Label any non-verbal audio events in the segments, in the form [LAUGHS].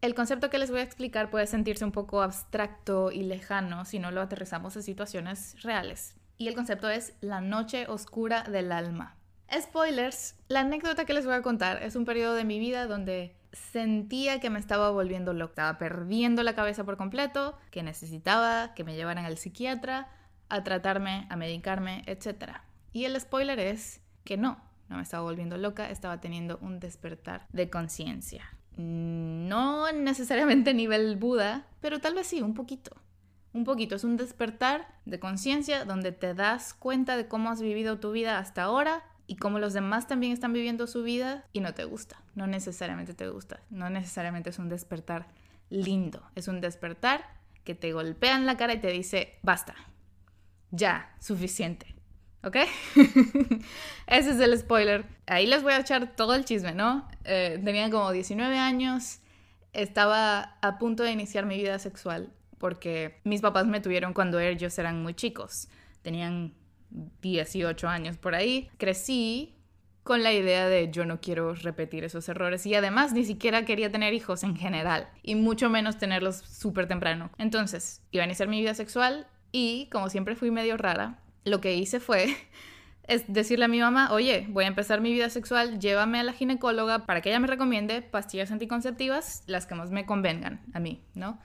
El concepto que les voy a explicar puede sentirse un poco abstracto y lejano si no lo aterrizamos a situaciones reales. Y el concepto es la noche oscura del alma. Spoilers, la anécdota que les voy a contar es un periodo de mi vida donde sentía que me estaba volviendo loca, estaba perdiendo la cabeza por completo, que necesitaba que me llevaran al psiquiatra a tratarme, a medicarme, etc. Y el spoiler es que no, no me estaba volviendo loca, estaba teniendo un despertar de conciencia. No necesariamente a nivel Buda, pero tal vez sí, un poquito. Un poquito, es un despertar de conciencia donde te das cuenta de cómo has vivido tu vida hasta ahora y cómo los demás también están viviendo su vida y no te gusta, no necesariamente te gusta, no necesariamente es un despertar lindo, es un despertar que te golpea en la cara y te dice, basta, ya, suficiente, ¿ok? [LAUGHS] Ese es el spoiler. Ahí les voy a echar todo el chisme, ¿no? Eh, tenía como 19 años, estaba a punto de iniciar mi vida sexual porque mis papás me tuvieron cuando ellos eran muy chicos, tenían 18 años por ahí, crecí con la idea de yo no quiero repetir esos errores y además ni siquiera quería tener hijos en general y mucho menos tenerlos súper temprano. Entonces iba a iniciar mi vida sexual y como siempre fui medio rara, lo que hice fue [LAUGHS] es decirle a mi mamá, oye, voy a empezar mi vida sexual, llévame a la ginecóloga para que ella me recomiende pastillas anticonceptivas, las que más me convengan a mí, ¿no?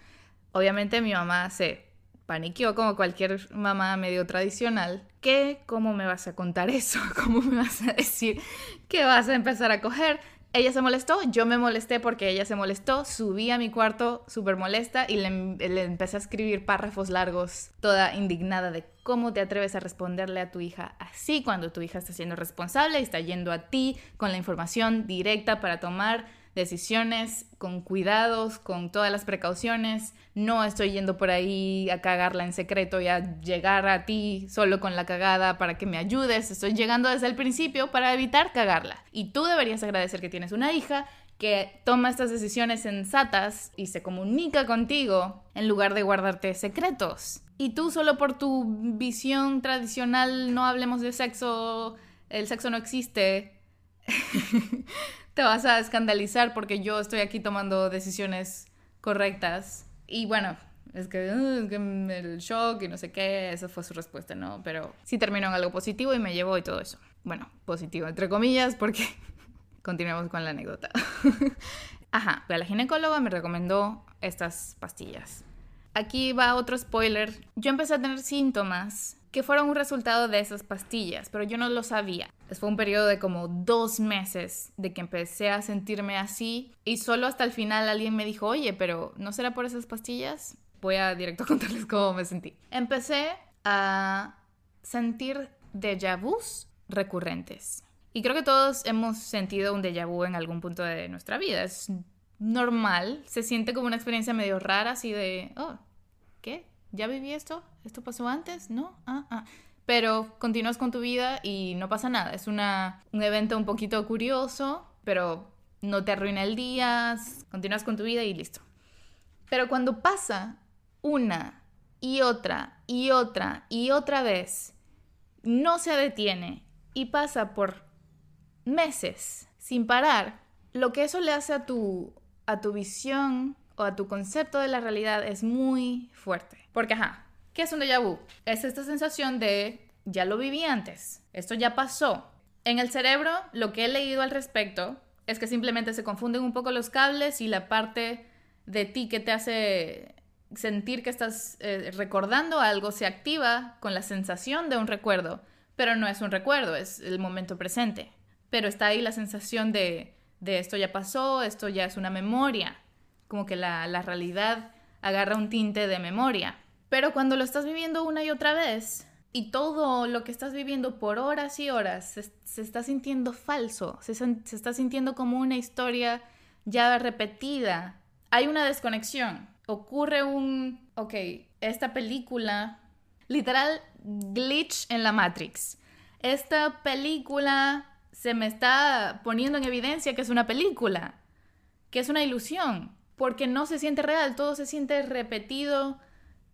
Obviamente mi mamá se paniqueó como cualquier mamá medio tradicional. ¿Qué? ¿Cómo me vas a contar eso? [LAUGHS] ¿Cómo me vas a decir que vas a empezar a coger? Ella se molestó, yo me molesté porque ella se molestó, subí a mi cuarto súper molesta y le, le, empecé a escribir párrafos largos, toda indignada de cómo te atreves a responderle a tu hija así cuando tu hija está siendo responsable y está yendo a ti con la información directa para tomar decisiones con cuidados, con todas las precauciones. No estoy yendo por ahí a cagarla en secreto y a llegar a ti solo con la cagada para que me ayudes. Estoy llegando desde el principio para evitar cagarla. Y tú deberías agradecer que tienes una hija que toma estas decisiones sensatas y se comunica contigo en lugar de guardarte secretos. Y tú solo por tu visión tradicional, no hablemos de sexo, el sexo no existe, [LAUGHS] te vas a escandalizar porque yo estoy aquí tomando decisiones correctas. Y bueno, es que, uh, el shock y no sé qué, esa fue su respuesta, ¿no? Pero sí terminó en algo positivo y me llevó y todo eso. Bueno, positivo entre comillas porque [LAUGHS] continuemos con la anécdota. [LAUGHS] Ajá, la ginecóloga me recomendó estas pastillas. Aquí va otro spoiler. Yo empecé a tener síntomas que fueron un resultado de esas pastillas, pero yo no lo sabía. Fue un periodo de como dos meses de que empecé a sentirme así y solo hasta el final alguien me dijo, oye, pero ¿no será por esas pastillas? Voy a directo [LAUGHS] contarles cómo me sentí. Empecé a sentir déjà vus recurrentes. Y creo que todos hemos sentido un déjà vu en algún punto de nuestra vida. Es normal, se siente como una experiencia medio rara, así de, oh, ¿qué? ¿Ya viví esto? ¿Esto pasó antes? ¿No? Ah, ah. Pero continúas con tu vida y no pasa nada. Es una, un evento un poquito curioso, pero no te arruina el día, continúas con tu vida y listo. Pero cuando pasa una y otra y otra y otra vez, no se detiene y pasa por meses sin parar, lo que eso le hace a tu, a tu visión o a tu concepto de la realidad es muy fuerte. Porque, ajá, ¿qué es un déjà vu? Es esta sensación de, ya lo viví antes, esto ya pasó. En el cerebro, lo que he leído al respecto es que simplemente se confunden un poco los cables y la parte de ti que te hace sentir que estás eh, recordando algo se activa con la sensación de un recuerdo, pero no es un recuerdo, es el momento presente. Pero está ahí la sensación de, de esto ya pasó, esto ya es una memoria como que la, realidad agarra un tinte de memoria. Pero cuando lo estás viviendo una y otra vez, y todo lo que estás viviendo por horas y horas se, está sintiendo falso, se, se, está sintiendo como una historia ya repetida. Hay una desconexión. Ocurre un, ok, esta película, literal, glitch en la Matrix. Esta película se me está poniendo en evidencia que es una película, que es una ilusión porque no se siente real, todo se siente repetido,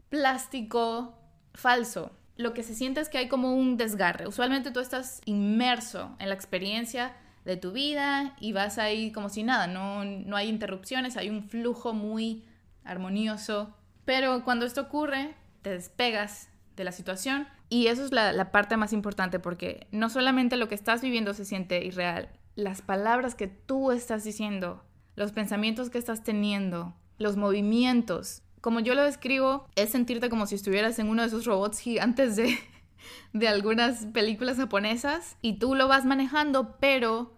plástico, falso. Lo que se siente es que hay como un desgarre. Usualmente tú estás inmerso en la experiencia de tu vida y vas ahí como si nada, no, no hay interrupciones, hay un flujo muy armonioso. Pero cuando esto ocurre, te despegas de la situación y eso es la, la parte más importante porque no solamente lo que estás viviendo se siente irreal, las palabras que tú estás diciendo, los pensamientos que estás teniendo, los movimientos. Como yo lo describo, es sentirte como si estuvieras en uno de esos robots gigantes de, [LAUGHS] de algunas películas japonesas y tú lo vas manejando, pero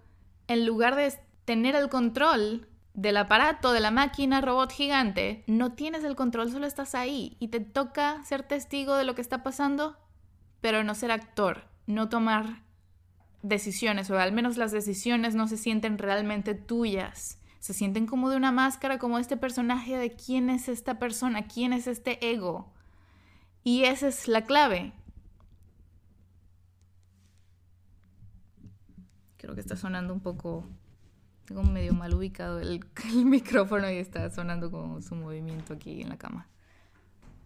en lugar de tener el control del aparato, de la máquina robot gigante, no tienes el control, solo estás ahí y te toca ser testigo de lo que está pasando, pero no ser actor, no tomar decisiones, o al menos las decisiones no se sienten realmente tuyas. Se sienten como de una máscara, como este personaje de quién es esta persona, quién es este ego. Y esa es la clave. Creo que está sonando un poco. Tengo medio mal ubicado el, [LAUGHS] el, micrófono y está sonando como su movimiento aquí en la cama.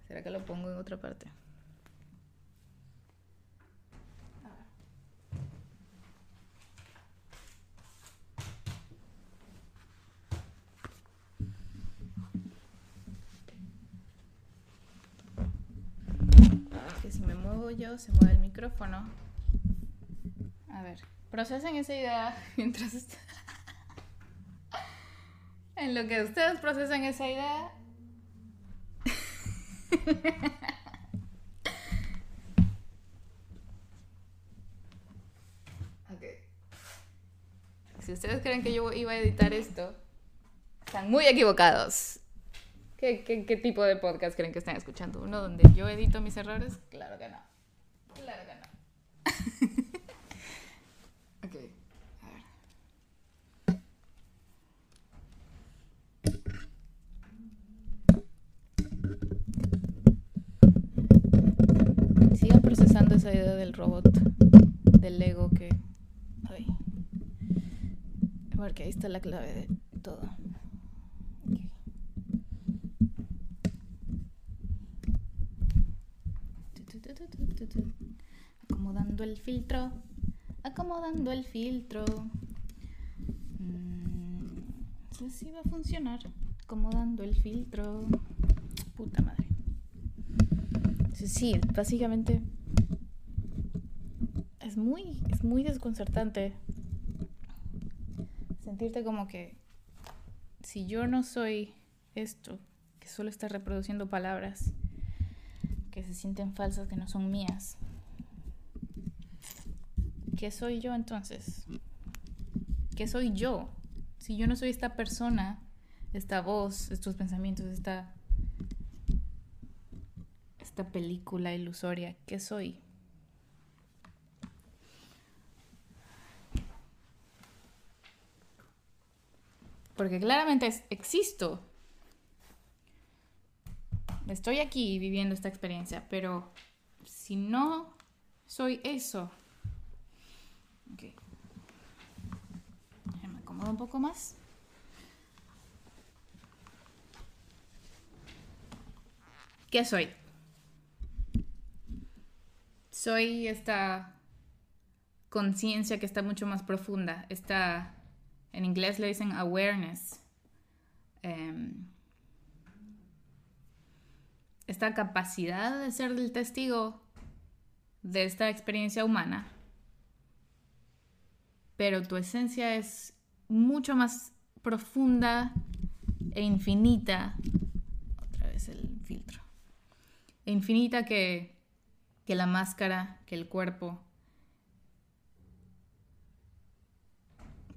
¿Será que lo pongo en otra parte? que si me muevo yo, se mueve el micrófono. A ver. Procesen esa idea [LAUGHS] mientras... [LAUGHS] en lo que ustedes procesan esa idea... [LAUGHS] Si ustedes creen que yo iba a editar esto, están muy equivocados. ¿Qué, qué, qué tipo de podcast creen que están escuchando? ¿Uno donde yo edito mis errores? Claro que no. Claro que no. [LAUGHS] Sigan procesando esa idea del robot, del ego que... Ay. Porque ahí está la clave de todo. El filtro. Acomodando el filtro. No sé si va a funcionar. Acomodando el filtro. Puta madre. Sí, básicamente es muy, es muy desconcertante sentirte como que si yo no soy esto, que solo está reproduciendo palabras que se sienten falsas, que no son mías, ¿qué soy yo entonces? ¿Qué soy yo? Si yo no soy esta persona, esta voz, estos pensamientos, esta esta película ilusoria, ¿qué soy? Porque claramente existo. Estoy aquí viviendo esta experiencia, pero si no soy eso... Ok. Me acomodo un poco más. ¿Qué soy? soy esta conciencia que está mucho más profunda, esta, en inglés le dicen awareness, em, esta capacidad de ser el testigo de esta experiencia humana, pero tu esencia es mucho más profunda e infinita, otra vez el filtro, e infinita que que la máscara, que el cuerpo,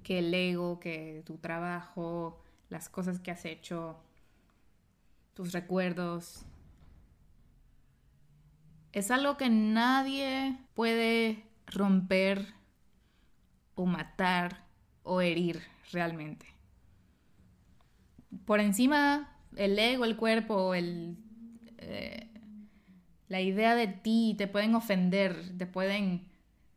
que el ego, que tu trabajo, las cosas que has hecho, tus recuerdos. Es algo que nadie puede romper o matar o herir realmente. Por encima, el ego, el cuerpo, el, eh, la idea de ti, te pueden ofender, te pueden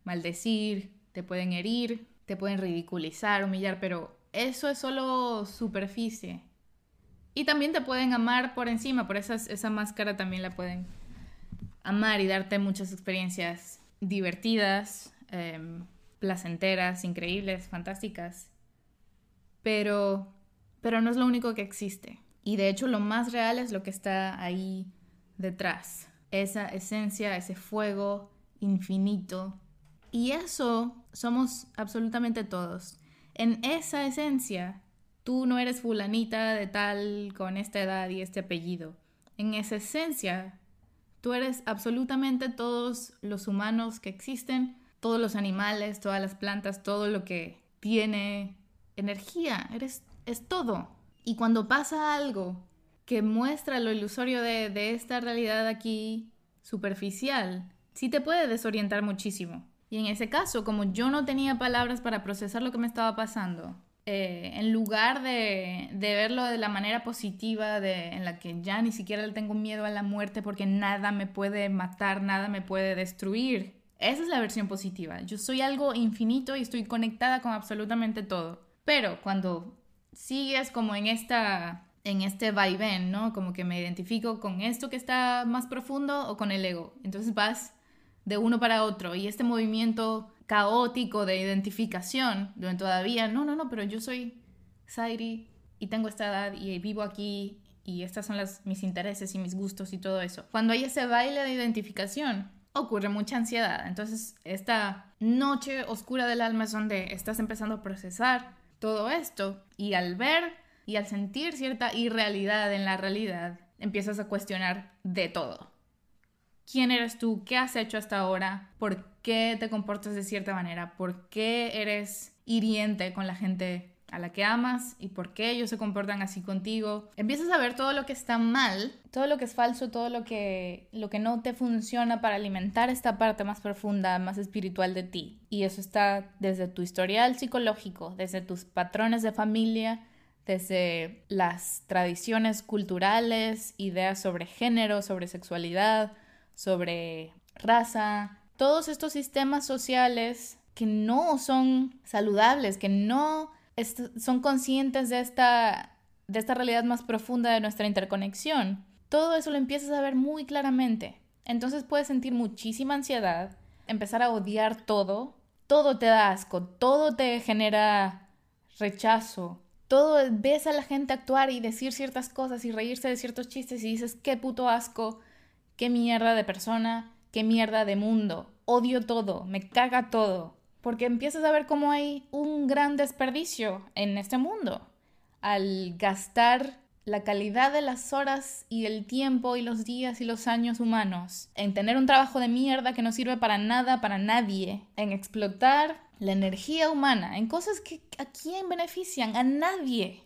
maldecir, te pueden herir, te pueden ridiculizar, humillar, pero eso es solo superficie. Y también te pueden amar por encima, por esa, esa máscara también la pueden amar y darte muchas experiencias divertidas, em, placenteras, increíbles, fantásticas. Pero, pero no es lo único que existe. Y de hecho lo más real es lo que está ahí detrás. Esa esencia, ese fuego infinito. Y eso somos absolutamente todos. En esa esencia, tú no eres fulanita de tal con esta edad y este apellido. En esa esencia, tú eres absolutamente todos los humanos que existen, todos los animales, todas las plantas, todo lo que tiene energía. Eres es todo. Y cuando pasa algo que muestra lo ilusorio de, esta realidad aquí superficial, sí te puede desorientar muchísimo. Y en ese caso, como yo no tenía palabras para procesar lo que me estaba pasando, eh, en lugar de, verlo de la manera positiva, en la que ya ni siquiera le tengo miedo a la muerte porque nada me puede matar, nada me puede destruir. Esa es la versión positiva. Yo soy algo infinito y estoy conectada con absolutamente todo. Pero cuando sigues como en esta en este vaivén, ¿no? Como que me identifico con esto que está más profundo o con el ego. Entonces vas de uno para otro y este movimiento caótico de identificación, donde todavía, no, no, no, pero yo soy Sairi y tengo esta edad y vivo aquí y estas son las, mis intereses y mis gustos y todo eso. Cuando hay ese baile de identificación, ocurre mucha ansiedad. Entonces, esta noche oscura del alma es donde estás empezando a procesar todo esto y al ver y al sentir cierta irrealidad en la realidad, empiezas a cuestionar de todo. ¿Quién eres tú? ¿Qué has hecho hasta ahora? ¿Por qué te comportas de cierta manera? ¿Por qué eres hiriente con la gente a la que amas y por qué ellos se comportan así contigo. Empiezas a ver todo lo que está mal, todo lo que es falso, todo lo que, lo que no te funciona para alimentar esta parte más profunda, más espiritual de ti. Y eso está desde tu historial psicológico, desde tus patrones de familia, desde las tradiciones culturales, ideas sobre género, sobre sexualidad, sobre raza, todos estos sistemas sociales que no son saludables, que no son conscientes de esta, de esta realidad más profunda de nuestra interconexión, todo eso lo empiezas a ver muy claramente. Entonces puedes sentir muchísima ansiedad, empezar a odiar todo, todo te da asco, todo te genera rechazo, todo ves a la gente actuar y decir ciertas cosas y reírse de ciertos chistes y dices, qué puto asco, qué mierda de persona, qué mierda de mundo, odio todo, me caga todo porque empiezas a ver cómo hay un gran desperdicio en este mundo al gastar la calidad de las horas y el tiempo y los días y los años humanos en tener un trabajo de mierda que no sirve para nada, para nadie, en explotar la energía humana, en cosas que a quién benefician, a nadie.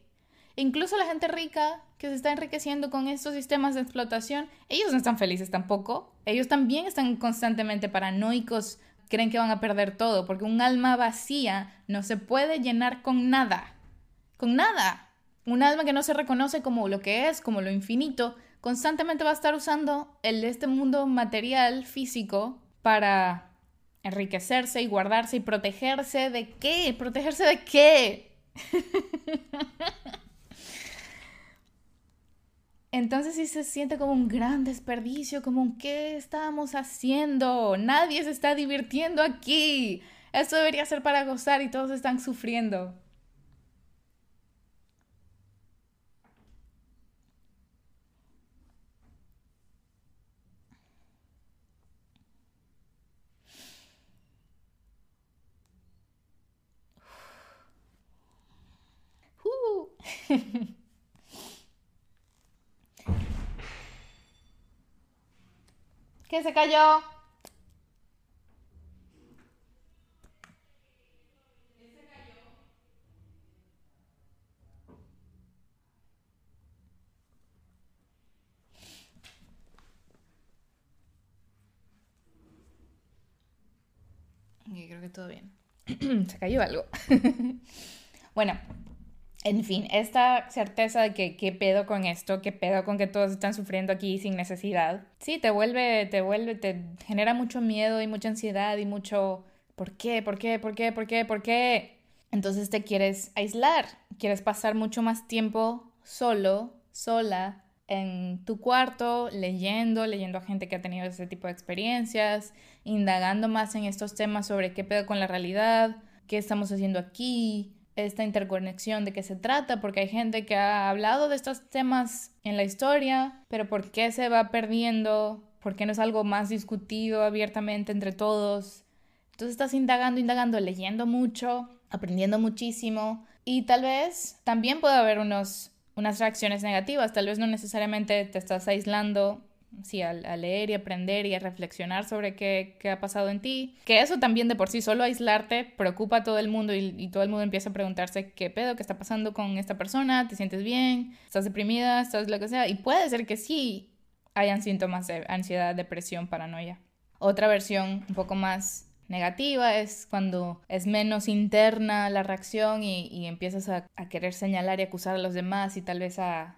Incluso la gente rica que se está enriqueciendo con estos sistemas de explotación, ellos no están felices tampoco. Ellos también están constantemente paranoicos creen que van a perder todo, porque un alma vacía no se puede llenar con nada, con nada. Un alma que no se reconoce como lo que es, como lo infinito, constantemente va a estar usando el este mundo material, físico, para enriquecerse y guardarse y protegerse de qué? ¿Protegerse de qué? [LAUGHS] Entonces sí se siente como un gran desperdicio, como un ¿qué estamos haciendo? Nadie se está divirtiendo aquí. Esto debería ser para gozar y todos están sufriendo. Uh. [LAUGHS] ¿Qué se cayó? Y creo que todo bien. [CLEARS THROAT] se cayó algo. [LAUGHS] bueno, en fin, esta certeza de que qué pedo con esto, qué pedo con que todos están sufriendo aquí sin necesidad, sí, te vuelve, te vuelve, te genera mucho miedo y mucha ansiedad y mucho ¿por qué? ¿Por qué? ¿Por qué? ¿Por qué? ¿Por qué? Entonces te quieres aislar, quieres pasar mucho más tiempo solo, sola, en tu cuarto leyendo, leyendo a gente que ha tenido ese tipo de experiencias, indagando más en estos temas sobre qué pedo con la realidad, qué estamos haciendo aquí, esta interconexión de qué se trata, porque hay gente que ha hablado de estos temas en la historia, pero ¿por qué se va perdiendo? ¿Por qué no es algo más discutido abiertamente entre todos? Entonces estás indagando, indagando, leyendo mucho, aprendiendo muchísimo y tal vez también puede haber unos unas reacciones negativas. Tal vez no necesariamente te estás aislando sí, a, leer y aprender y a reflexionar sobre qué, qué, ha pasado en ti. Que eso también de por sí, solo aislarte, preocupa a todo el mundo y, todo el mundo empieza a preguntarse qué pedo, qué está pasando con esta persona, te sientes bien, estás deprimida, estás lo que sea. Y puede ser que sí hayan síntomas de ansiedad, depresión, paranoia. Otra versión un poco más negativa, es cuando es menos interna la reacción y, empiezas a, querer señalar y acusar a los demás y tal vez a,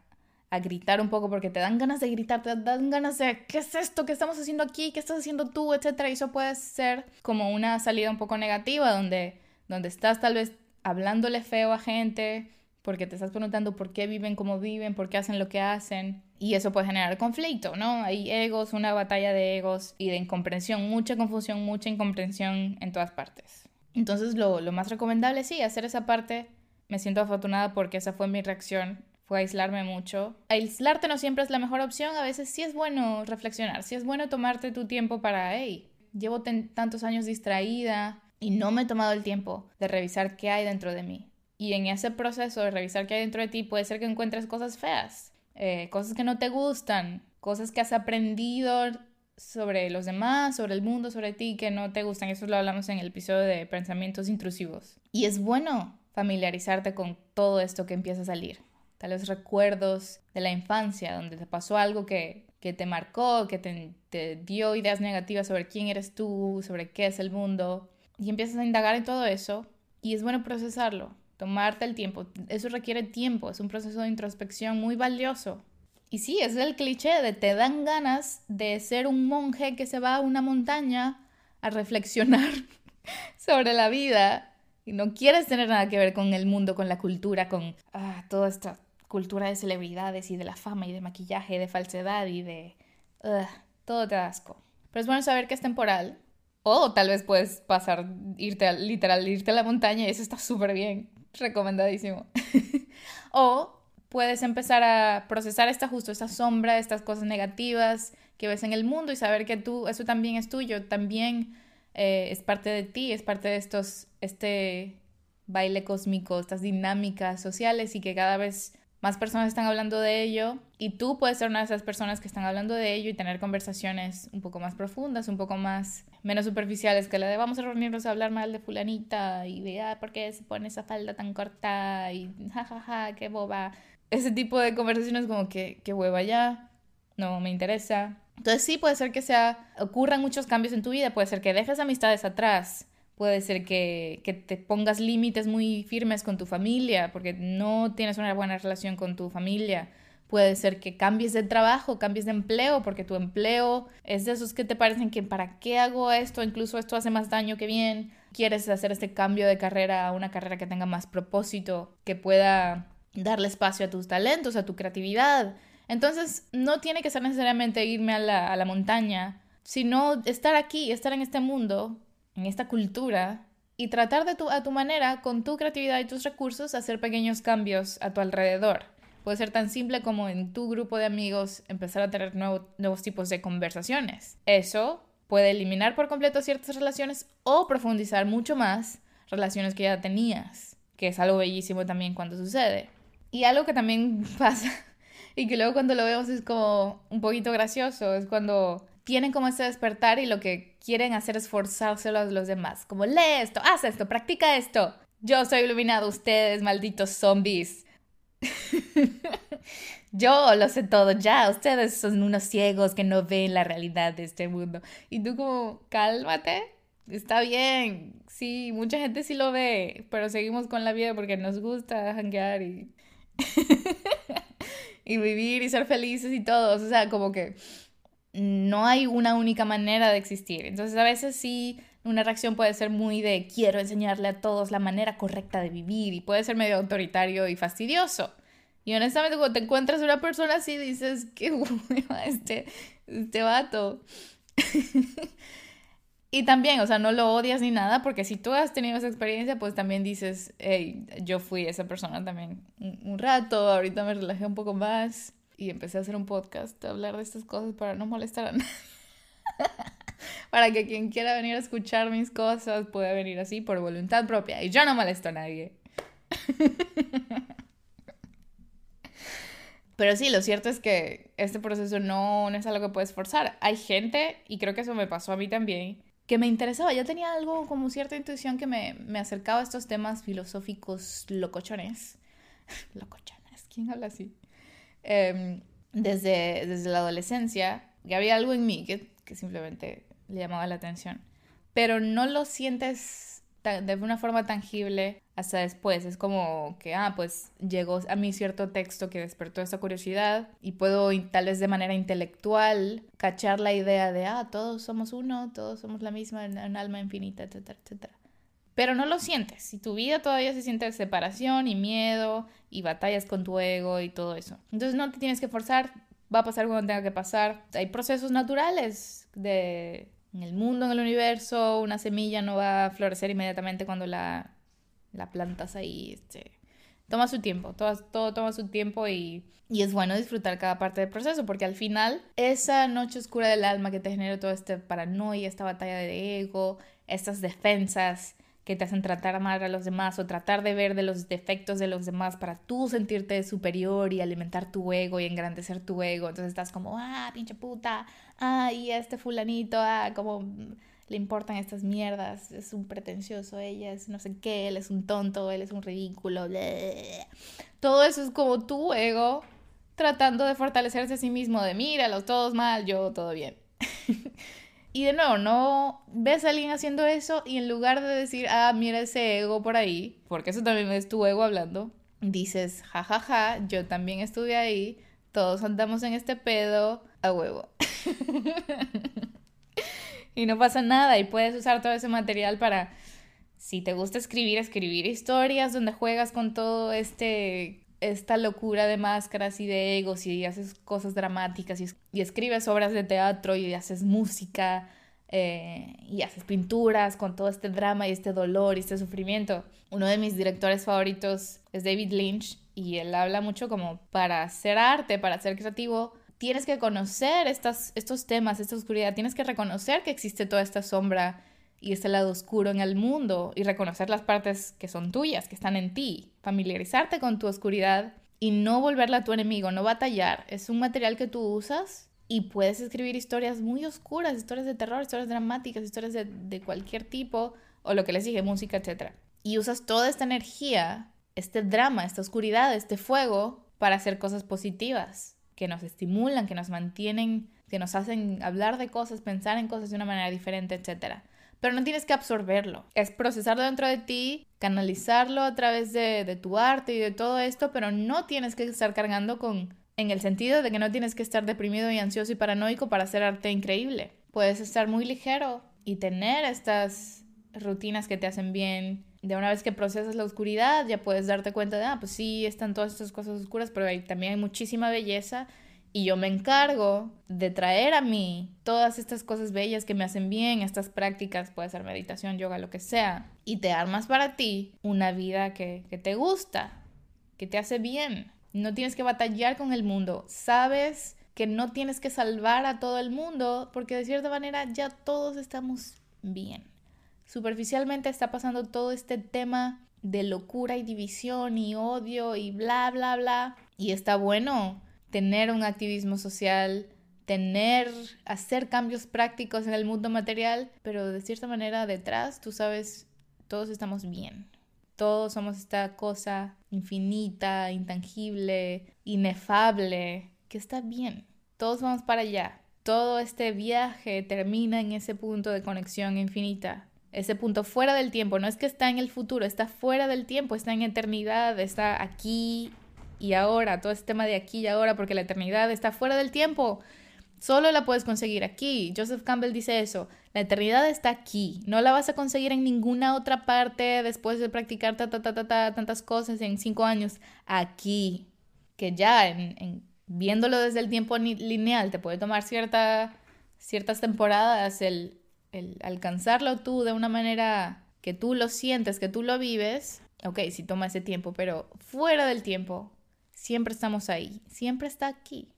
a, gritar un poco porque te dan ganas de gritar, te dan ganas de ¿qué es esto? ¿Qué estamos haciendo aquí? ¿Qué estás haciendo tú? etcétera. Y eso puede ser como una salida un poco negativa donde, donde estás tal vez hablándole feo a gente porque te estás preguntando por qué viven como viven, por qué hacen lo que hacen. Y eso puede generar conflicto, ¿no? Hay egos, una batalla de egos y de incomprensión, mucha confusión, mucha incomprensión en todas partes. Entonces lo, lo más recomendable, sí, hacer esa parte. Me siento afortunada porque esa fue mi reacción fue aislarme mucho. Aislarte no siempre es la mejor opción, a veces sí es bueno reflexionar, sí es bueno tomarte tu tiempo para, hey, llevo tantos años distraída y no me he tomado el tiempo de revisar qué hay dentro de mí. Y en ese proceso de revisar qué hay dentro de ti puede ser que encuentres cosas feas, eh, cosas que no te gustan, cosas que has aprendido sobre los demás, sobre el mundo, sobre ti, que no te gustan. Eso lo hablamos en el episodio de pensamientos intrusivos. Y es bueno familiarizarte con todo esto que empieza a salir. Tal recuerdos de la infancia, donde te pasó algo que, que te marcó, que te, te dio ideas negativas sobre quién eres tú, sobre qué es el mundo. Y empiezas a indagar en todo eso. Y es bueno procesarlo tomarte el tiempo. Eso requiere tiempo, es un proceso de introspección muy valioso. Y sí, es el cliché de te dan ganas de ser un monje que se va a una montaña a reflexionar [LAUGHS] sobre la vida y no quieres tener nada que ver con el mundo, con la cultura, con ah, toda esta cultura de celebridades y de la fama y de maquillaje, de falsedad y de... todo te da asco. Pero es bueno saber que es temporal. O tal vez puedes pasar, irte literal, irte a la montaña y eso está súper bien recomendadísimo. [LAUGHS] o puedes empezar a procesar esta justo, esta sombra, estas cosas negativas que ves en el mundo y saber que tú, eso también es tuyo, también eh, es parte de ti, es parte de estos, este baile cósmico, estas dinámicas sociales y que cada vez más personas están hablando de ello y tú puedes ser una de esas personas que están hablando de ello y tener conversaciones un poco más profundas, un poco más menos superficiales que la de vamos a reunirnos a hablar mal de fulanita y de ah, por qué se pone esa falda tan corta y jajaja, ja, ja, qué boba. Ese tipo de conversaciones como que qué hueva ya, no me interesa. Entonces sí puede ser que sea ocurran muchos cambios en tu vida, puede ser que dejes amistades atrás, Puede ser que, que te pongas límites muy firmes con tu familia porque no tienes una buena relación con tu familia. Puede ser que cambies de trabajo, cambies de empleo, porque tu empleo es de esos que te parecen que para qué hago esto, incluso esto hace más daño que bien. Quieres hacer este cambio de carrera a una carrera que tenga más propósito, que pueda darle espacio a tus talentos, a tu creatividad. Entonces, no tiene que ser necesariamente irme a la, a la montaña, sino estar aquí, estar en este mundo en esta cultura y tratar de tu, a tu manera, con tu creatividad y tus recursos, hacer pequeños cambios a tu alrededor. Puede ser tan simple como en tu grupo de amigos empezar a tener nuevos tipos de conversaciones. Eso puede eliminar por completo ciertas relaciones o profundizar mucho más relaciones que ya tenías, que es algo bellísimo también cuando sucede. Y algo que también [LAUGHS] pasa y que luego cuando lo vemos es como un poquito gracioso, es cuando tienen como ese despertar y lo que quieren hacer es forzárselo a los demás. Como, lee esto, haz esto, practica esto. Yo soy iluminado, ustedes, malditos zombies. [LAUGHS] Yo lo sé todo ya, ustedes son unos ciegos que no ven la realidad de este mundo. Y tú como, cálmate, está bien. Sí, mucha gente sí lo ve, pero seguimos con la vida porque nos gusta hanguear y... [LAUGHS] y vivir y ser felices y todos. O sea, como que no hay una única manera de existir. Entonces a veces sí, una reacción puede ser muy de quiero enseñarle a todos la manera correcta de vivir y puede ser medio autoritario y fastidioso. Y honestamente, cuando te encuentras una persona así, dices, qué [LAUGHS] hueva este, este vato. [LAUGHS] y también, o sea, no lo odias ni nada, porque si tú has tenido esa experiencia, pues también dices, yo fui esa persona también un, un rato, ahorita me relajé un poco más y empecé a hacer un podcast, a hablar de estas cosas para no molestar a [LAUGHS] nadie. para que quien quiera venir a escuchar mis cosas pueda venir así por voluntad propia. Y yo no molesto a nadie. Pero sí, lo cierto es que este proceso no, no es algo que puedes forzar. Hay gente, y creo que eso me pasó a mí también, que me interesaba. Ya tenía algo como cierta intuición que me, me acercaba a estos temas filosóficos locochones. [LAUGHS] locochones, ¿quién habla así? Em, desde, desde la adolescencia, que había algo en mí que, que simplemente le llamaba la atención. Pero no lo sientes de una forma tangible hasta después. Es como que, ah, pues llegó a mí cierto texto que despertó esta curiosidad y puedo tal vez de manera intelectual cachar la idea de, ah, todos somos uno, todos somos la misma, un alma infinita, etcétera, etcétera. Pero no lo sientes. Si tu vida todavía se siente separación y miedo y batallas con tu ego y todo eso. Entonces no te tienes que forzar, va a pasar cuando tenga que pasar. Hay procesos naturales de en el mundo, en el universo, una semilla no va a florecer inmediatamente cuando la, la plantas ahí. Este, toma su tiempo, todo, todo toma su tiempo y, y, es bueno disfrutar cada parte del proceso porque al final esa noche oscura del alma que te genera toda esta paranoia, esta batalla de ego, estas defensas, que te hacen tratar mal a los demás o tratar de ver de los defectos de los demás para tú sentirte superior y alimentar tu ego y engrandecer tu ego. Entonces estás como, ah, pinche puta, ah, y este fulanito, ah, como le importan estas mierdas, es un pretencioso, ella es no sé qué, él es un tonto, él es un ridículo, todo eso es como tu ego tratando de fortalecerse a sí mismo, de míralos todos mal, yo todo bien. [LAUGHS] Y de nuevo, no ves a alguien haciendo eso y en lugar de decir, ah, mira ese ego por ahí, porque eso también es tu ego hablando, dices, jajaja, ja, ja, yo también estuve ahí, todos andamos en este pedo a huevo. [LAUGHS] y no pasa nada y puedes usar todo ese material para, si te gusta escribir, escribir historias donde juegas con todo este esta locura de máscaras y de egos y haces cosas dramáticas y, escribes obras de teatro y haces música eh, y haces pinturas con todo este drama y este dolor y este sufrimiento. Uno de mis directores favoritos es David Lynch y él habla mucho como para hacer arte, para ser creativo, tienes que conocer estas, estos temas, esta oscuridad, tienes que reconocer que existe toda esta sombra y este lado oscuro en el mundo y reconocer las partes que son tuyas, que están en ti, familiarizarte con tu oscuridad y no volverla tu enemigo, no batallar. Es un material que tú usas y puedes escribir historias muy oscuras, historias de terror, historias dramáticas, historias de, de cualquier tipo, o lo que les dije, música, etc. Y usas toda esta energía, este drama, esta oscuridad, este fuego, para hacer cosas positivas, que nos estimulan, que nos mantienen, que nos hacen hablar de cosas, pensar en cosas de una manera diferente, etcétera pero no tienes que absorberlo. Es procesarlo dentro de ti, canalizarlo a través de, tu arte y de todo esto, pero no tienes que estar cargando con, en el sentido de que no tienes que estar deprimido y ansioso y paranoico para hacer arte increíble. Puedes estar muy ligero y tener estas rutinas que te hacen bien. De una vez que procesas la oscuridad, ya puedes darte cuenta de, ah, pues sí, están todas estas cosas oscuras, pero también hay muchísima belleza y yo me encargo de traer a mí todas estas cosas bellas que me hacen bien, estas prácticas, puede ser meditación, yoga, lo que sea, y te armas para ti una vida que, te gusta, que te hace bien. No tienes que batallar con el mundo, sabes que no tienes que salvar a todo el mundo porque de cierta manera ya todos estamos bien. Superficialmente está pasando todo este tema de locura y división y odio y bla, bla, bla. Y está bueno tener un activismo social, tener, hacer cambios prácticos en el mundo material, pero de cierta manera detrás, tú sabes, todos estamos bien. Todos somos esta cosa infinita, intangible, inefable, que está bien. Todos vamos para allá. Todo este viaje termina en ese punto de conexión infinita. Ese punto fuera del tiempo. No es que está en el futuro, está fuera del tiempo, está en eternidad, está aquí y ahora, todo este tema de aquí y ahora, porque la eternidad está fuera del tiempo. Solo la puedes conseguir aquí. Joseph Campbell dice eso. La eternidad está aquí. No la vas a conseguir en ninguna otra parte después de practicar ta, ta, ta, ta, tantas cosas en cinco años. Aquí. que ya en, viéndolo desde el tiempo lineal te puede tomar cierta, ciertas temporadas el, alcanzarlo tú de una manera que tú lo sientes, que tú lo vives, ok, sí toma ese tiempo, pero fuera del tiempo, siempre estamos ahí, siempre está aquí,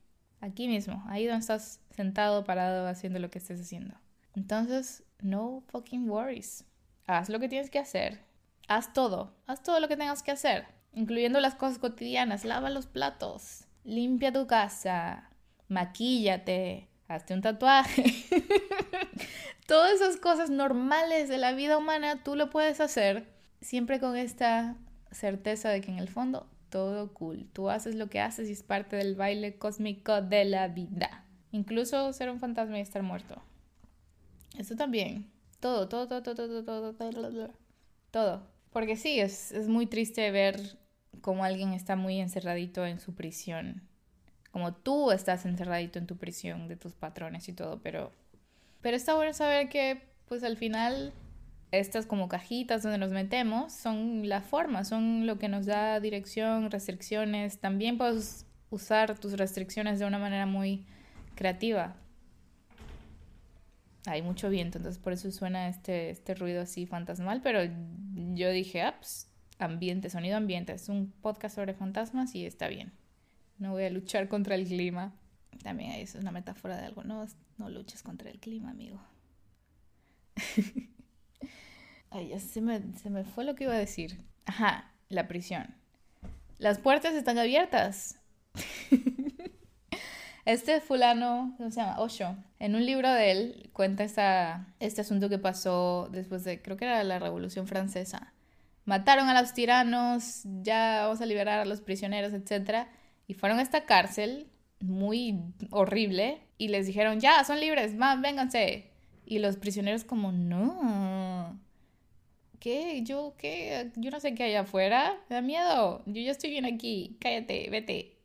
aquí mismo, ahí donde estás sentado, parado, haciendo lo que estés haciendo. Entonces, no fucking worries. Haz lo que tienes que hacer. Haz todo, haz todo lo que tengas que hacer, incluyendo las cosas cotidianas, lava los platos, limpia tu casa, maquíllate, hazte un tatuaje. [LAUGHS] Todas esas cosas normales de la vida humana tú lo puedes hacer siempre con esta certeza de que en el fondo todo cool. Tú haces lo que haces y es parte del baile cósmico de la vida. Incluso ser un fantasma y estar muerto. Eso también. Todo, todo, todo, todo, todo, todo, todo. Todo. Porque sí, es, es muy triste ver cómo alguien está muy encerradito en su prisión. Como tú estás encerradito en tu prisión de tus patrones y todo, pero... Pero está bueno saber que, pues al final, estas como cajitas donde nos metemos son la forma, son lo que nos da dirección, restricciones. También puedes usar tus restricciones de una manera muy creativa. Hay mucho viento, entonces por eso suena este, este ruido así fantasmal, pero yo dije, ah, pues, ambiente, sonido ambiente, es un podcast sobre fantasmas y está bien. No voy a luchar contra el clima. También es una metáfora de algo, no, no luches contra el clima, amigo. [LAUGHS] Ay, ya se me, se me fue lo que iba a decir. Ajá, la prisión. Las puertas están abiertas. [LAUGHS] Este fulano, ¿cómo se llama? Osho. En un libro de él cuenta esta, este asunto que pasó después de, creo que era la Revolución Francesa. Mataron a los tiranos, ya vamos a liberar a los prisioneros, etc. Y fueron a esta cárcel muy horrible y les dijeron, ya, son libres, más, vénganse. Y los prisioneros como, no, ¿Qué? ¿Yo qué? Yo no sé qué hay afuera. Me da miedo. Yo ya estoy bien aquí. Cállate, vete.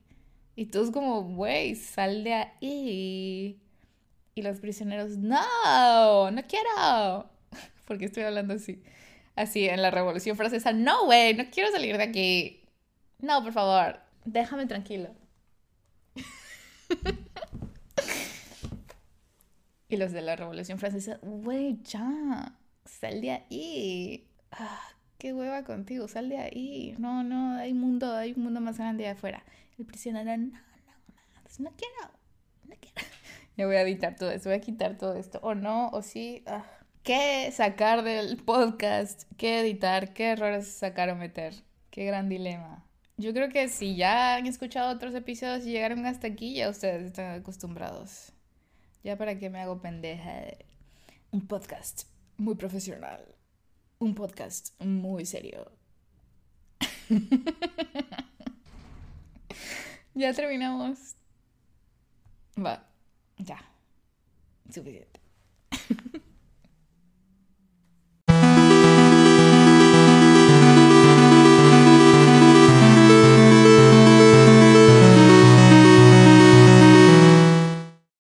Y todos como, güey, sal de ahí. Y los prisioneros, no, no quiero. [LAUGHS] Porque estoy hablando así. Así en la Revolución Francesa, no, güey, no quiero salir de aquí. No, por favor, déjame tranquilo. [LAUGHS] y los de la Revolución Francesa, güey, ya sal de ahí. Ah, qué hueva contigo, sal de ahí. No, no, hay mundo, hay un mundo más grande afuera. El prisionero, no, no, no, pues no quiero, no quiero. [LAUGHS] Ya voy a editar todo esto, voy a quitar todo esto. O no, o sí. Ah. ¿Qué sacar del podcast? ¿Qué editar? ¿Qué errores sacar o meter? Qué gran dilema. Yo creo que si ya han escuchado otros episodios y llegaron hasta aquí, ya ustedes están acostumbrados. Ya para qué me hago pendeja. Un podcast muy profesional. Un podcast muy serio. [LAUGHS] ya terminamos. Va, ya. Suficiente. [LAUGHS]